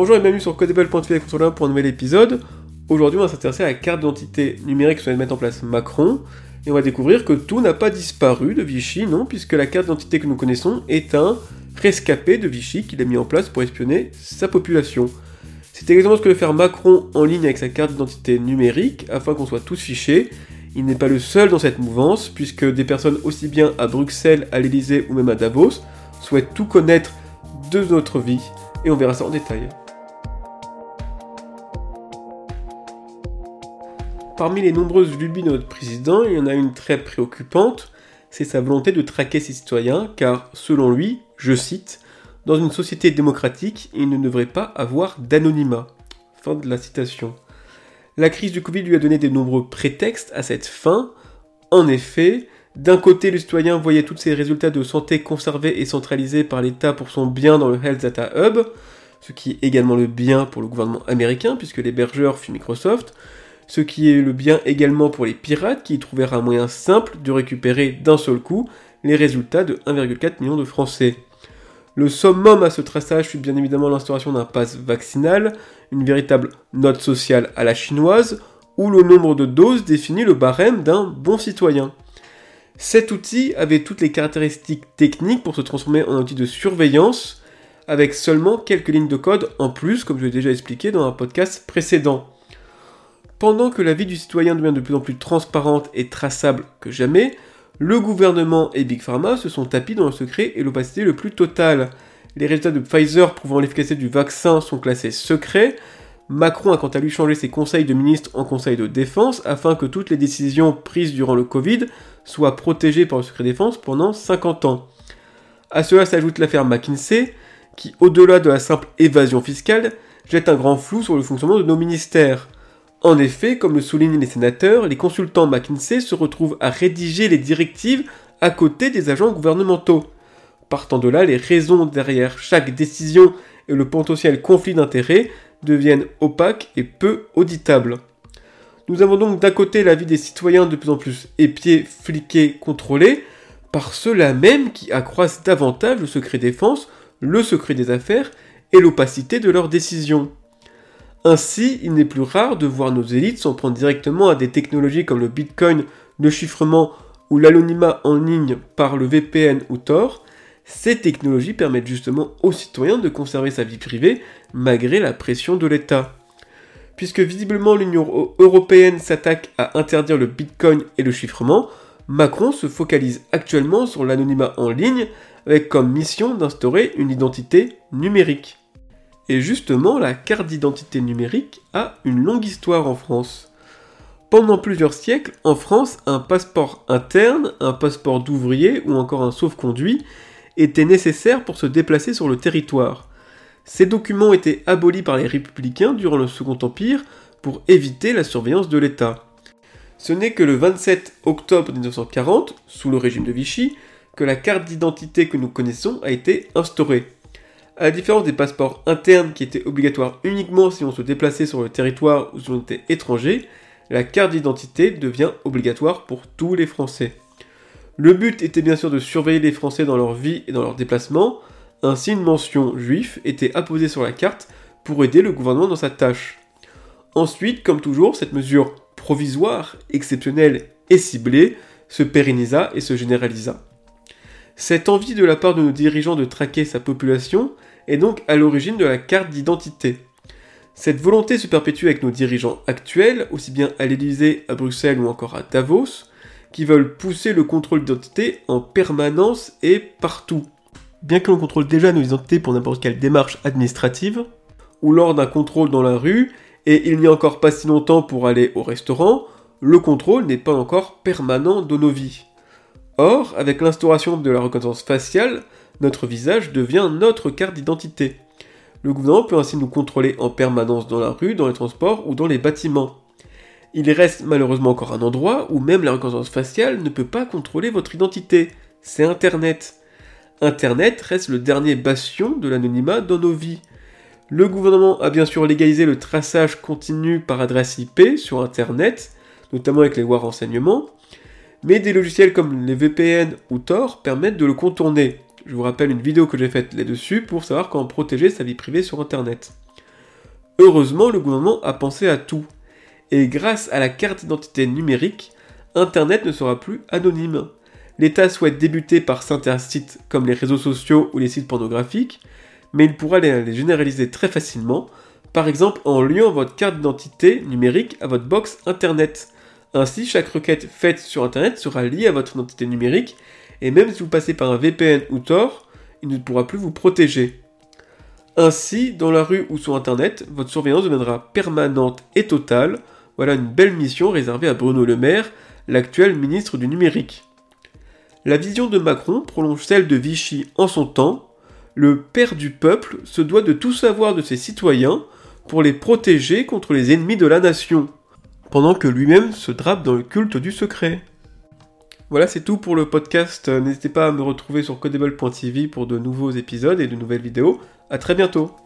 Bonjour et bienvenue sur codable.tv pour un nouvel épisode. Aujourd'hui, on va s'intéresser à la carte d'identité numérique que de mettre en place Macron. Et on va découvrir que tout n'a pas disparu de Vichy, non, puisque la carte d'identité que nous connaissons est un rescapé de Vichy qu'il a mis en place pour espionner sa population. C'est exactement ce que veut faire Macron en ligne avec sa carte d'identité numérique, afin qu'on soit tous fichés. Il n'est pas le seul dans cette mouvance, puisque des personnes aussi bien à Bruxelles, à l'Elysée ou même à Davos souhaitent tout connaître de notre vie, et on verra ça en détail. Parmi les nombreuses lubies de notre président, il y en a une très préoccupante, c'est sa volonté de traquer ses citoyens, car selon lui, je cite, dans une société démocratique, il ne devrait pas avoir d'anonymat. Fin de la citation. La crise du Covid lui a donné de nombreux prétextes à cette fin. En effet, d'un côté, le citoyen voyait tous ses résultats de santé conservés et centralisés par l'État pour son bien dans le Health Data Hub, ce qui est également le bien pour le gouvernement américain, puisque l'hébergeur fut Microsoft, ce qui est le bien également pour les pirates qui y trouvèrent un moyen simple de récupérer d'un seul coup les résultats de 1,4 million de Français. Le summum à ce traçage fut bien évidemment l'instauration d'un pass vaccinal, une véritable note sociale à la chinoise, où le nombre de doses définit le barème d'un bon citoyen. Cet outil avait toutes les caractéristiques techniques pour se transformer en outil de surveillance, avec seulement quelques lignes de code en plus, comme je l'ai déjà expliqué dans un podcast précédent. Pendant que la vie du citoyen devient de plus en plus transparente et traçable que jamais, le gouvernement et Big Pharma se sont tapis dans le secret et l'opacité le plus total. Les résultats de Pfizer prouvant l'efficacité du vaccin sont classés secrets. Macron a quant à lui changé ses conseils de ministre en conseils de défense afin que toutes les décisions prises durant le Covid soient protégées par le secret défense pendant 50 ans. À cela s'ajoute l'affaire McKinsey, qui, au-delà de la simple évasion fiscale, jette un grand flou sur le fonctionnement de nos ministères. En effet, comme le soulignent les sénateurs, les consultants McKinsey se retrouvent à rédiger les directives à côté des agents gouvernementaux. Partant de là, les raisons derrière chaque décision et le potentiel conflit d'intérêts deviennent opaques et peu auditables. Nous avons donc d'un côté la vie des citoyens de plus en plus épiés, fliqués, contrôlés, par ceux-là même qui accroissent davantage le secret défense, le secret des affaires et l'opacité de leurs décisions. Ainsi, il n'est plus rare de voir nos élites s'en prendre directement à des technologies comme le Bitcoin, le chiffrement ou l'anonymat en ligne par le VPN ou Tor. Ces technologies permettent justement aux citoyens de conserver sa vie privée malgré la pression de l'État. Puisque visiblement l'Union européenne s'attaque à interdire le Bitcoin et le chiffrement, Macron se focalise actuellement sur l'anonymat en ligne avec comme mission d'instaurer une identité numérique. Et justement, la carte d'identité numérique a une longue histoire en France. Pendant plusieurs siècles, en France, un passeport interne, un passeport d'ouvrier ou encore un sauf-conduit étaient nécessaires pour se déplacer sur le territoire. Ces documents étaient abolis par les républicains durant le Second Empire pour éviter la surveillance de l'État. Ce n'est que le 27 octobre 1940, sous le régime de Vichy, que la carte d'identité que nous connaissons a été instaurée. À la différence des passeports internes qui étaient obligatoires uniquement si on se déplaçait sur le territoire ou si on était étranger, la carte d'identité devient obligatoire pour tous les Français. Le but était bien sûr de surveiller les Français dans leur vie et dans leurs déplacements, ainsi une mention juif était apposée sur la carte pour aider le gouvernement dans sa tâche. Ensuite, comme toujours, cette mesure provisoire, exceptionnelle et ciblée se pérennisa et se généralisa. Cette envie de la part de nos dirigeants de traquer sa population est donc à l'origine de la carte d'identité. Cette volonté se perpétue avec nos dirigeants actuels, aussi bien à l'Élysée, à Bruxelles ou encore à Davos, qui veulent pousser le contrôle d'identité en permanence et partout. Bien que l'on contrôle déjà nos identités pour n'importe quelle démarche administrative, ou lors d'un contrôle dans la rue, et il n'y a encore pas si longtemps pour aller au restaurant, le contrôle n'est pas encore permanent dans nos vies. Or, avec l'instauration de la reconnaissance faciale, notre visage devient notre carte d'identité. Le gouvernement peut ainsi nous contrôler en permanence dans la rue, dans les transports ou dans les bâtiments. Il reste malheureusement encore un endroit où même la reconnaissance faciale ne peut pas contrôler votre identité. C'est Internet. Internet reste le dernier bastion de l'anonymat dans nos vies. Le gouvernement a bien sûr légalisé le traçage continu par adresse IP sur Internet, notamment avec les lois renseignements, mais des logiciels comme les VPN ou Tor permettent de le contourner. Je vous rappelle une vidéo que j'ai faite là-dessus pour savoir comment protéger sa vie privée sur Internet. Heureusement, le gouvernement a pensé à tout. Et grâce à la carte d'identité numérique, Internet ne sera plus anonyme. L'État souhaite débuter par certains sites comme les réseaux sociaux ou les sites pornographiques, mais il pourra les, généraliser très facilement, par exemple en liant votre carte d'identité numérique à votre box Internet. Ainsi, chaque requête faite sur Internet sera liée à votre identité numérique, et même si vous passez par un VPN ou Tor, il ne pourra plus vous protéger. Ainsi, dans la rue ou sur Internet, votre surveillance deviendra permanente et totale. Voilà une belle mission réservée à Bruno Le Maire, l'actuel ministre du numérique. La vision de Macron prolonge celle de Vichy en son temps. Le père du peuple se doit de tout savoir de ses citoyens pour les protéger contre les ennemis de la nation pendant que lui-même se drape dans le culte du secret. Voilà, c'est tout pour le podcast. N'hésitez pas à me retrouver sur codable.tv pour de nouveaux épisodes et de nouvelles vidéos. A très bientôt